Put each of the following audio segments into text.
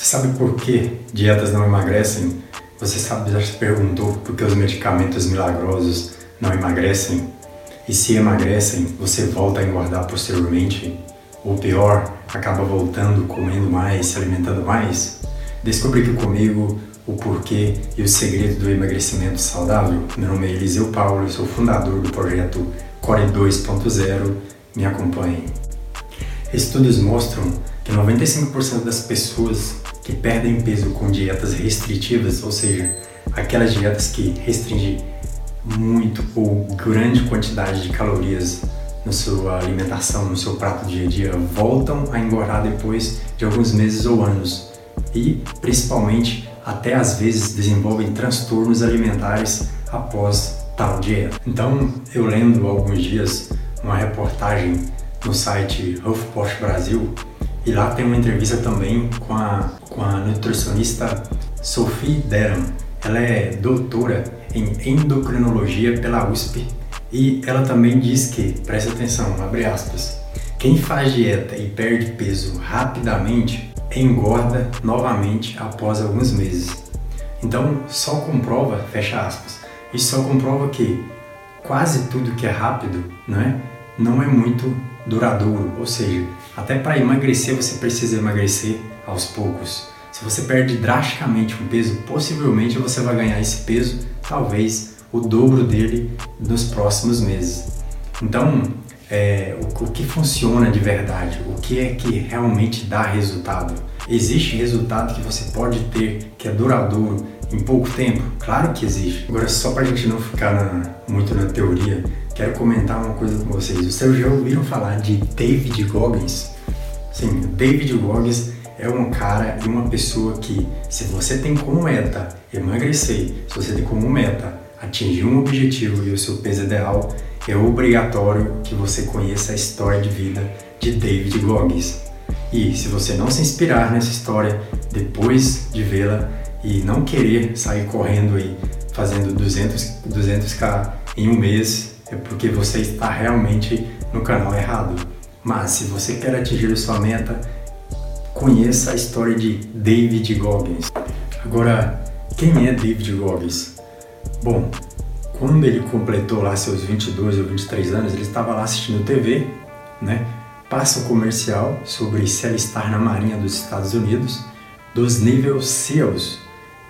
Você sabe por que dietas não emagrecem? Você sabe, já se perguntou por que os medicamentos milagrosos não emagrecem? E se emagrecem, você volta a engordar posteriormente? Ou pior, acaba voltando, comendo mais, se alimentando mais? Descubra aqui comigo o porquê e o segredo do emagrecimento saudável. Meu nome é Eliseu Paulo, eu sou fundador do projeto Core 2.0. Me acompanhe. Estudos mostram que 95% das pessoas que perdem peso com dietas restritivas, ou seja, aquelas dietas que restringem muito ou grande quantidade de calorias na sua alimentação, no seu prato dia a dia, voltam a engordar depois de alguns meses ou anos e, principalmente, até às vezes desenvolvem transtornos alimentares após tal dieta. Então, eu lendo alguns dias uma reportagem no site HuffPost Brasil e lá tem uma entrevista também com a, com a nutricionista Sophie Deram. Ela é doutora em endocrinologia pela USP e ela também diz que, preste atenção, abre aspas, quem faz dieta e perde peso rapidamente engorda novamente após alguns meses. Então, só comprova, fecha aspas, isso só comprova que quase tudo que é rápido, não é? Não é muito duradouro, ou seja, até para emagrecer você precisa emagrecer aos poucos. Se você perde drasticamente um peso, possivelmente você vai ganhar esse peso, talvez o dobro dele nos próximos meses. Então, é, o, o que funciona de verdade? O que é que realmente dá resultado? Existe resultado que você pode ter que é duradouro em pouco tempo? Claro que existe. Agora, só para a gente não ficar na, muito na teoria, quero comentar uma coisa com vocês. Vocês já ouviram falar de David Goggins? Sim, David Goggins é um cara e uma pessoa que, se você tem como meta emagrecer, se você tem como meta atingir um objetivo e o seu peso ideal, é obrigatório que você conheça a história de vida de David Goggins. E se você não se inspirar nessa história depois de vê-la e não querer sair correndo aí fazendo 200, 200k em um mês, é porque você está realmente no canal errado. Mas se você quer atingir sua meta, conheça a história de David Goggins. Agora, quem é David Goggins? Bom, quando ele completou lá seus 22 ou 23 anos, ele estava lá assistindo TV, né? Passa um comercial sobre se alistar na Marinha dos Estados Unidos, dos níveis SEALs.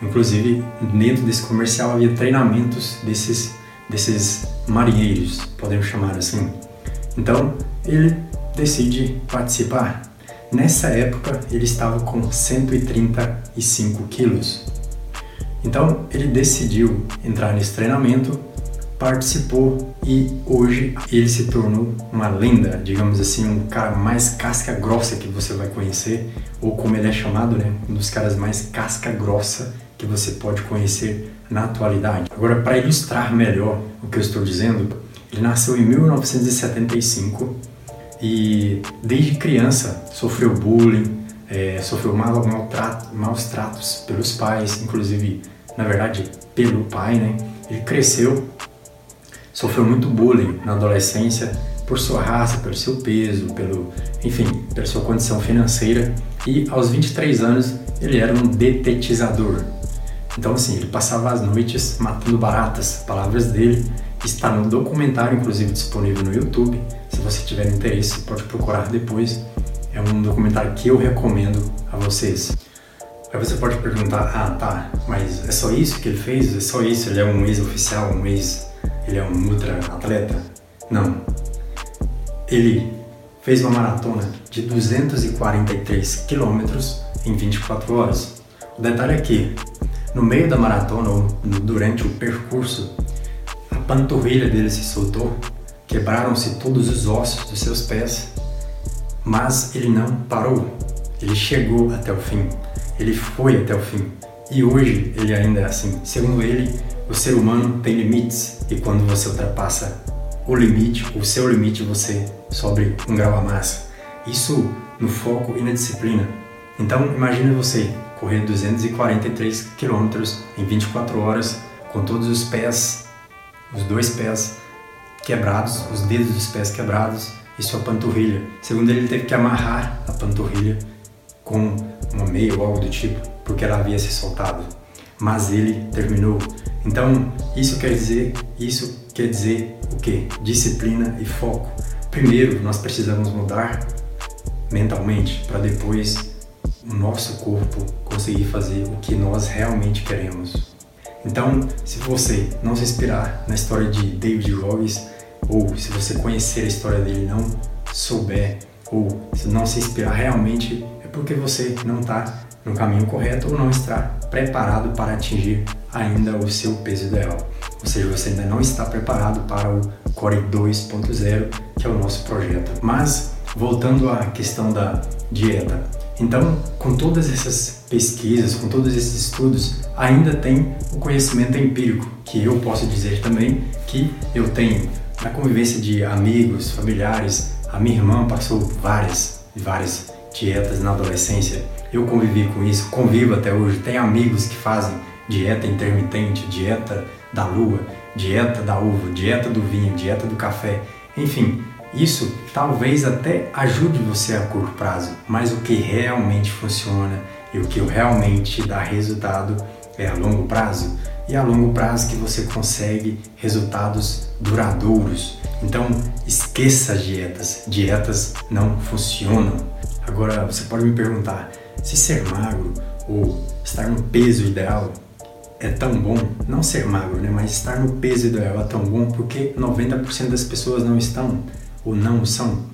Inclusive, dentro desse comercial havia treinamentos desses, desses marinheiros, podemos chamar assim. Então, ele decide participar. Nessa época, ele estava com 135 quilos. Então, ele decidiu entrar nesse treinamento, participou e hoje ele se tornou uma lenda, digamos assim, um cara mais casca grossa que você vai conhecer, ou como ele é chamado, né, um dos caras mais casca grossa que você pode conhecer na atualidade. Agora, para ilustrar melhor o que eu estou dizendo, ele nasceu em 1975 e desde criança sofreu bullying, é, sofreu mal, maus tratos pelos pais, inclusive, na verdade, pelo pai, né? Ele cresceu, sofreu muito bullying na adolescência por sua raça, pelo seu peso, pelo, enfim, pela sua condição financeira e aos 23 anos ele era um detetizador. Então assim, ele passava as noites matando baratas, palavras dele, está no documentário inclusive disponível no YouTube se você tiver interesse, pode procurar depois. É um documentário que eu recomendo a vocês. Aí você pode perguntar, ah tá, mas é só isso que ele fez? É só isso? Ele é um ex-oficial, um ex... ele é um ultra-atleta? Não. Ele fez uma maratona de 243 quilômetros em 24 horas. O detalhe é que, no meio da maratona ou durante o percurso, a panturrilha dele se soltou Quebraram-se todos os ossos dos seus pés, mas ele não parou. Ele chegou até o fim. Ele foi até o fim. E hoje ele ainda é assim. Segundo ele, o ser humano tem limites e quando você ultrapassa o limite, o seu limite, você sobe um grau a mais. Isso no foco e na disciplina. Então imagine você correr 243 quilômetros em 24 horas com todos os pés, os dois pés quebrados, os dedos dos pés quebrados e sua panturrilha. Segundo ele, ele teve que amarrar a panturrilha com uma meia ou algo do tipo, porque ela havia se soltado. Mas ele terminou. Então, isso quer dizer, isso quer dizer o quê? Disciplina e foco. Primeiro, nós precisamos mudar mentalmente para depois o nosso corpo conseguir fazer o que nós realmente queremos. Então, se você não se inspirar na história de David Goggins, ou se você conhecer a história dele e não souber, ou se não se inspirar realmente, é porque você não está no caminho correto ou não está preparado para atingir ainda o seu peso ideal. Ou seja, você ainda não está preparado para o Core 2.0, que é o nosso projeto. Mas, voltando à questão da dieta, então, com todas essas pesquisas, com todos esses estudos, ainda tem o conhecimento empírico, que eu posso dizer também que eu tenho na convivência de amigos, familiares. A minha irmã passou várias e várias dietas na adolescência. Eu convivi com isso, convivo até hoje. Tem amigos que fazem dieta intermitente, dieta da lua, dieta da uva, dieta do vinho, dieta do café. Enfim, isso talvez até ajude você a curto prazo, mas o que realmente funciona e o que realmente dá resultado é a longo prazo. E a longo prazo que você consegue resultados duradouros. Então esqueça as dietas. Dietas não funcionam. Agora você pode me perguntar se ser magro ou estar no peso ideal é tão bom, não ser magro, né, mas estar no peso ideal é tão bom porque 90% das pessoas não estão ou não são?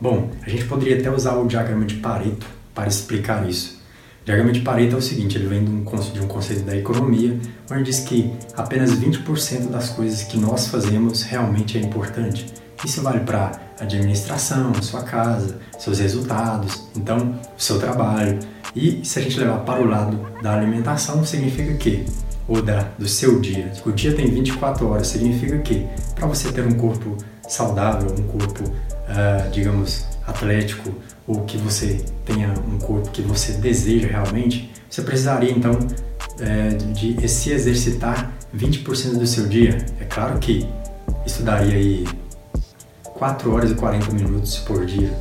Bom, a gente poderia até usar o diagrama de Pareto para explicar isso. O diagrama de Pareto é o seguinte, ele vem de um, de um conceito da economia, onde diz que apenas 20% das coisas que nós fazemos realmente é importante. Isso vale para administração, sua casa, seus resultados, então o seu trabalho. E se a gente levar para o lado da alimentação, significa que ou da, do seu dia. O dia tem 24 horas, significa que para você ter um corpo saudável, um corpo, uh, digamos, atlético, ou que você tenha um corpo que você deseja realmente, você precisaria então é, de se exercitar 20% do seu dia. É claro que isso daria aí 4 horas e 40 minutos por dia.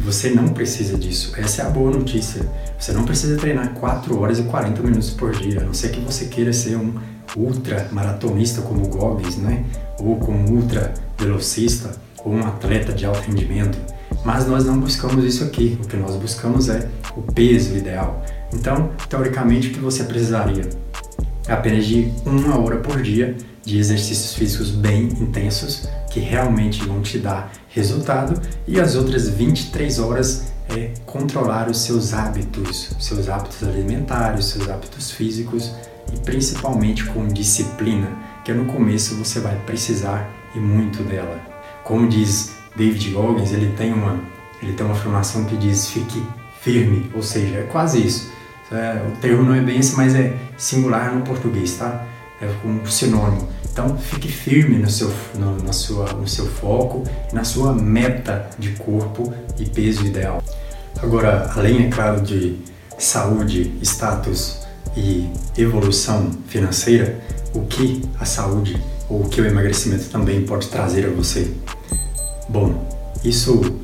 Você não precisa disso. Essa é a boa notícia. Você não precisa treinar 4 horas e 40 minutos por dia, a não ser que você queira ser um ultra maratonista como o Goggins, né? Ou como ultra velocista, ou um atleta de alto rendimento. Mas nós não buscamos isso aqui. O que nós buscamos é o peso ideal. Então, teoricamente, o que você precisaria? Apenas de uma hora por dia de exercícios físicos bem intensos que realmente vão te dar resultado e as outras 23 horas é controlar os seus hábitos, seus hábitos alimentares, seus hábitos físicos e principalmente com disciplina, que no começo você vai precisar e muito dela. Como diz David Goggins, ele tem uma ele tem uma afirmação que diz fique firme, ou seja, é quase isso. É, o termo não é bem esse, mas é singular no português, tá? É um sinônimo. Então, fique firme no seu, no, na sua, no seu foco, na sua meta de corpo e peso ideal. Agora, além, é claro, de saúde, status e evolução financeira, o que a saúde ou o que o emagrecimento também pode trazer a você? Bom, isso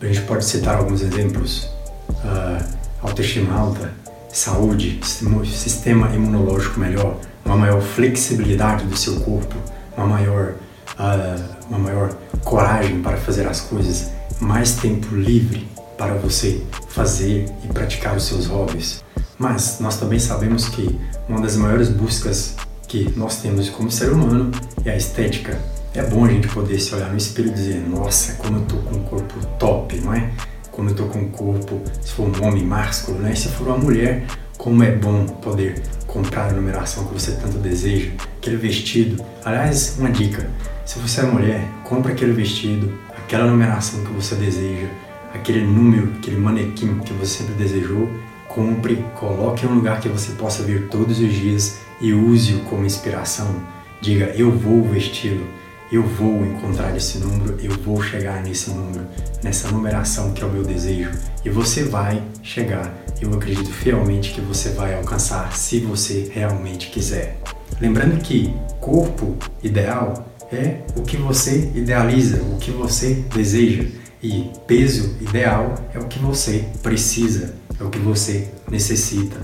a gente pode citar alguns exemplos: uh, autoestima alta, saúde, sistema imunológico melhor, uma maior flexibilidade do seu corpo, uma maior, uh, uma maior coragem para fazer as coisas, mais tempo livre para você fazer e praticar os seus hobbies. Mas nós também sabemos que uma das maiores buscas que nós temos como ser humano é a estética. É bom a gente poder se olhar no espelho e dizer: Nossa, como eu tô com um corpo top, não é? Como eu tô com um corpo, se for um homem másculo, né? Se for uma mulher, como é bom poder comprar a numeração que você tanto deseja, aquele vestido. Aliás, uma dica: se você é mulher, compre aquele vestido, aquela numeração que você deseja, aquele número, aquele manequim que você sempre desejou compre, coloque em um lugar que você possa ver todos os dias e use-o como inspiração. Diga: Eu vou vesti-lo, eu vou encontrar esse número, eu vou chegar nesse número, nessa numeração que é o meu desejo. E você vai chegar. Eu acredito fielmente que você vai alcançar se você realmente quiser. Lembrando que corpo ideal é o que você idealiza, o que você deseja. E peso ideal é o que você precisa, é o que você necessita.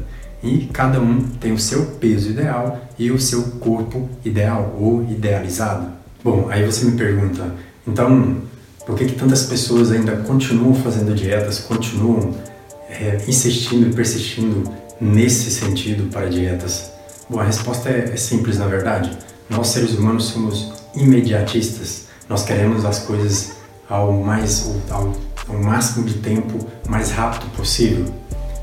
E cada um tem o seu peso ideal e o seu corpo ideal ou idealizado. Bom, aí você me pergunta, então por que, que tantas pessoas ainda continuam fazendo dietas, continuam é, insistindo e persistindo nesse sentido para dietas? Bom, a resposta é, é simples na verdade. Nós seres humanos somos imediatistas. Nós queremos as coisas ao mais ao, ao máximo de tempo mais rápido possível.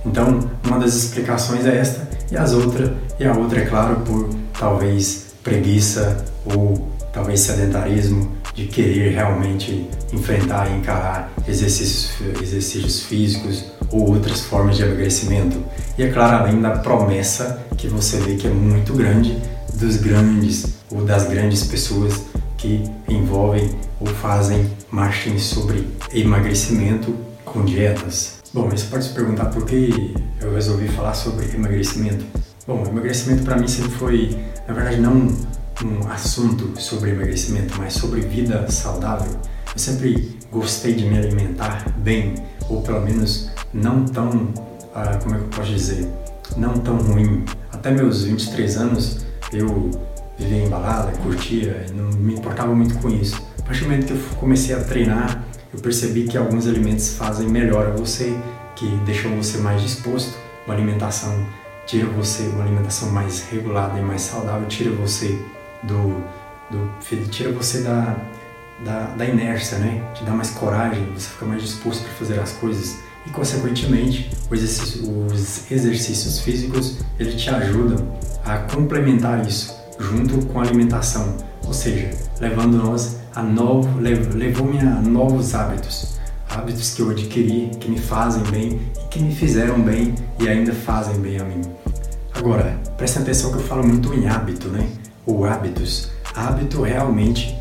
Então, uma das explicações é esta e as outras e a outra é claro por talvez preguiça ou talvez sedentarismo de querer realmente enfrentar e encarar exercícios, exercícios físicos ou outras formas de emagrecimento. E é claro, além da promessa que você vê que é muito grande dos grandes ou das grandes pessoas que envolvem ou fazem marketing sobre emagrecimento com dietas. Bom, você pode se perguntar por que eu resolvi falar sobre emagrecimento. Bom, emagrecimento para mim sempre foi, na verdade, não um assunto sobre emagrecimento, mas sobre vida saudável. Eu sempre gostei de me alimentar bem, ou pelo menos não tão, uh, como é que eu posso dizer, não tão ruim. Até meus 23 anos eu vivia em balada, curtia, não me importava muito com isso. A partir do momento que eu comecei a treinar, eu percebi que alguns alimentos fazem melhor a você, que deixam você mais disposto, uma alimentação tira você, uma alimentação mais regulada e mais saudável, tira você do, do tira você da, da, da, inércia, né? Te dá mais coragem, você fica mais disposto para fazer as coisas e consequentemente os exercícios, os exercícios físicos eles te ajudam a complementar isso junto com a alimentação, ou seja, levando nós a novo, levou-me a novos hábitos, hábitos que eu adquiri que me fazem bem e que me fizeram bem e ainda fazem bem a mim. Agora, preste atenção que eu falo muito em hábito, né? ou hábitos. Hábito realmente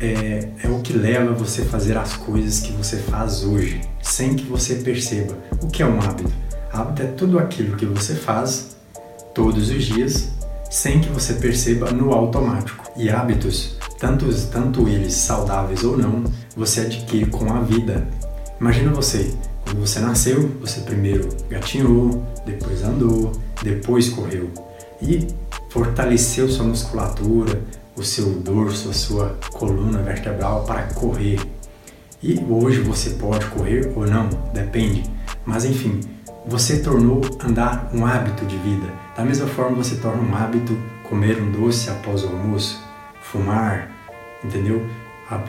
é, é o que leva você a fazer as coisas que você faz hoje, sem que você perceba. O que é um hábito? Hábito é tudo aquilo que você faz todos os dias, sem que você perceba no automático. E hábitos, tanto, tanto eles saudáveis ou não, você adquire com a vida. Imagina você, quando você nasceu, você primeiro gatinhou, depois andou, depois correu. E fortaleceu sua musculatura, o seu dorso, a sua coluna vertebral para correr. E hoje você pode correr ou não, depende. Mas enfim, você tornou andar um hábito de vida. Da mesma forma, você torna um hábito comer um doce após o almoço, fumar, entendeu?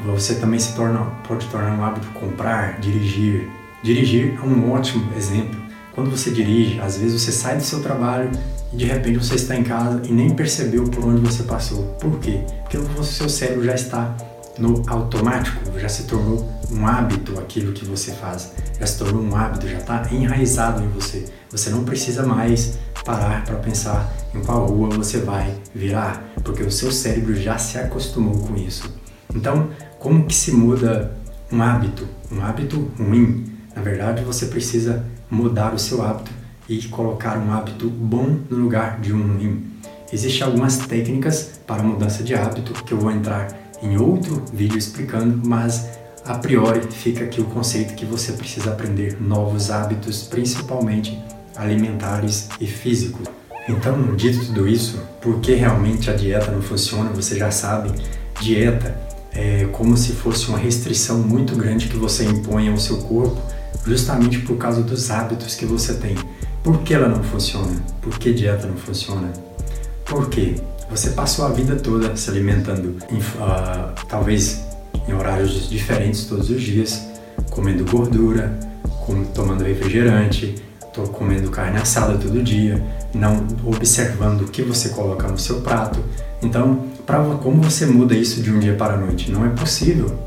Você também se torna, pode tornar um hábito comprar, dirigir. Dirigir é um ótimo exemplo. Quando você dirige, às vezes você sai do seu trabalho e de repente você está em casa e nem percebeu por onde você passou. Por quê? Porque o seu cérebro já está no automático, já se tornou um hábito aquilo que você faz, já se tornou um hábito, já está enraizado em você. Você não precisa mais parar para pensar em qual rua você vai virar, porque o seu cérebro já se acostumou com isso. Então, como que se muda um hábito? Um hábito ruim. Na verdade, você precisa mudar o seu hábito e colocar um hábito bom no lugar de um ruim. Existem algumas técnicas para mudança de hábito que eu vou entrar em outro vídeo explicando, mas a priori fica aqui o conceito que você precisa aprender novos hábitos, principalmente alimentares e físicos. Então, dito tudo isso, por que realmente a dieta não funciona? Você já sabe, dieta é como se fosse uma restrição muito grande que você impõe ao seu corpo, justamente por causa dos hábitos que você tem. Por que ela não funciona? Por que dieta não funciona? Por quê? Você passou a vida toda se alimentando, uh, talvez em horários diferentes todos os dias, comendo gordura, com, tomando refrigerante, tô comendo carne assada todo dia, não observando o que você coloca no seu prato. Então, pra, como você muda isso de um dia para a noite? Não é possível.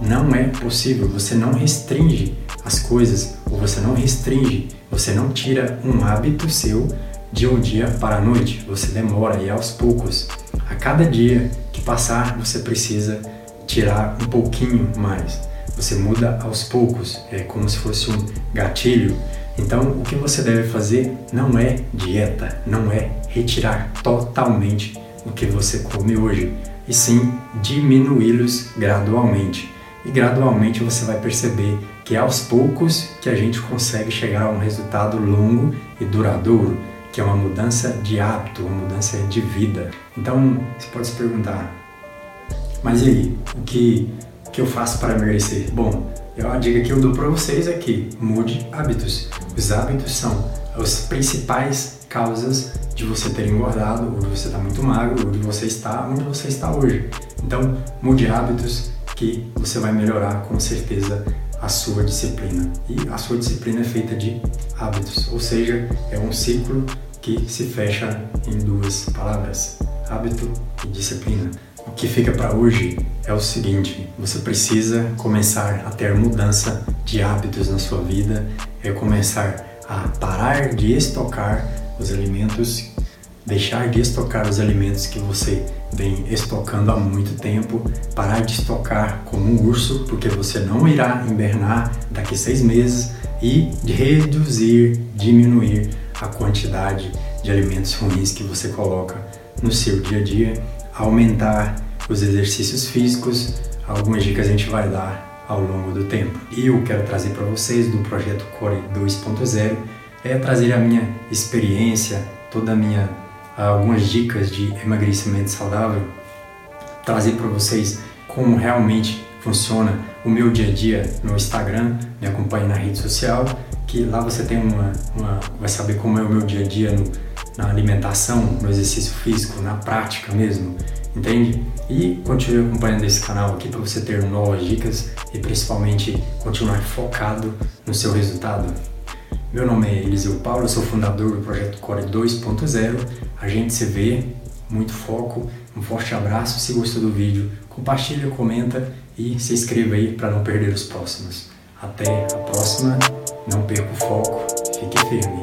Não é possível. Você não restringe as coisas, ou você não restringe, você não tira um hábito seu de um dia para a noite. Você demora e aos poucos. A cada dia que passar, você precisa tirar um pouquinho mais. Você muda aos poucos, é como se fosse um gatilho. Então, o que você deve fazer não é dieta, não é retirar totalmente o que você come hoje, e sim diminuí-los gradualmente. e gradualmente você vai perceber que é aos poucos que a gente consegue chegar a um resultado longo e duradouro, que é uma mudança de hábito, uma mudança de vida. Então você pode se perguntar, mas e aí, o que, que eu faço para emagrecer? Bom, a dica que eu dou para vocês é que mude hábitos. Os hábitos são as principais causas de você ter engordado, ou de você estar muito magro, ou de você estar onde você está hoje. Então, mude hábitos que você vai melhorar com certeza a sua disciplina. E a sua disciplina é feita de hábitos, ou seja, é um ciclo que se fecha em duas palavras: hábito e disciplina. O que fica para hoje é o seguinte: você precisa começar a ter mudança de hábitos na sua vida, é começar a parar de estocar os alimentos, deixar de estocar os alimentos que você vem estocando há muito tempo, parar de estocar como um urso, porque você não irá invernar daqui seis meses, e reduzir, diminuir a quantidade de alimentos ruins que você coloca no seu dia a dia, aumentar os exercícios físicos, algumas dicas a gente vai dar ao longo do tempo. E eu quero trazer para vocês do projeto Core 2.0 é trazer a minha experiência, toda a minha algumas dicas de emagrecimento saudável, trazer para vocês como realmente funciona o meu dia a dia no Instagram, me acompanhe na rede social, que lá você tem uma, uma vai saber como é o meu dia a dia no, na alimentação, no exercício físico, na prática mesmo, entende? E continue acompanhando esse canal aqui para você ter novas dicas e principalmente continuar focado no seu resultado. Meu nome é Eliseu Paulo, sou fundador do projeto Core 2.0. A gente se vê, muito foco, um forte abraço. Se gostou do vídeo, compartilha, comenta e se inscreva aí para não perder os próximos. Até a próxima, não perca o foco, fique firme.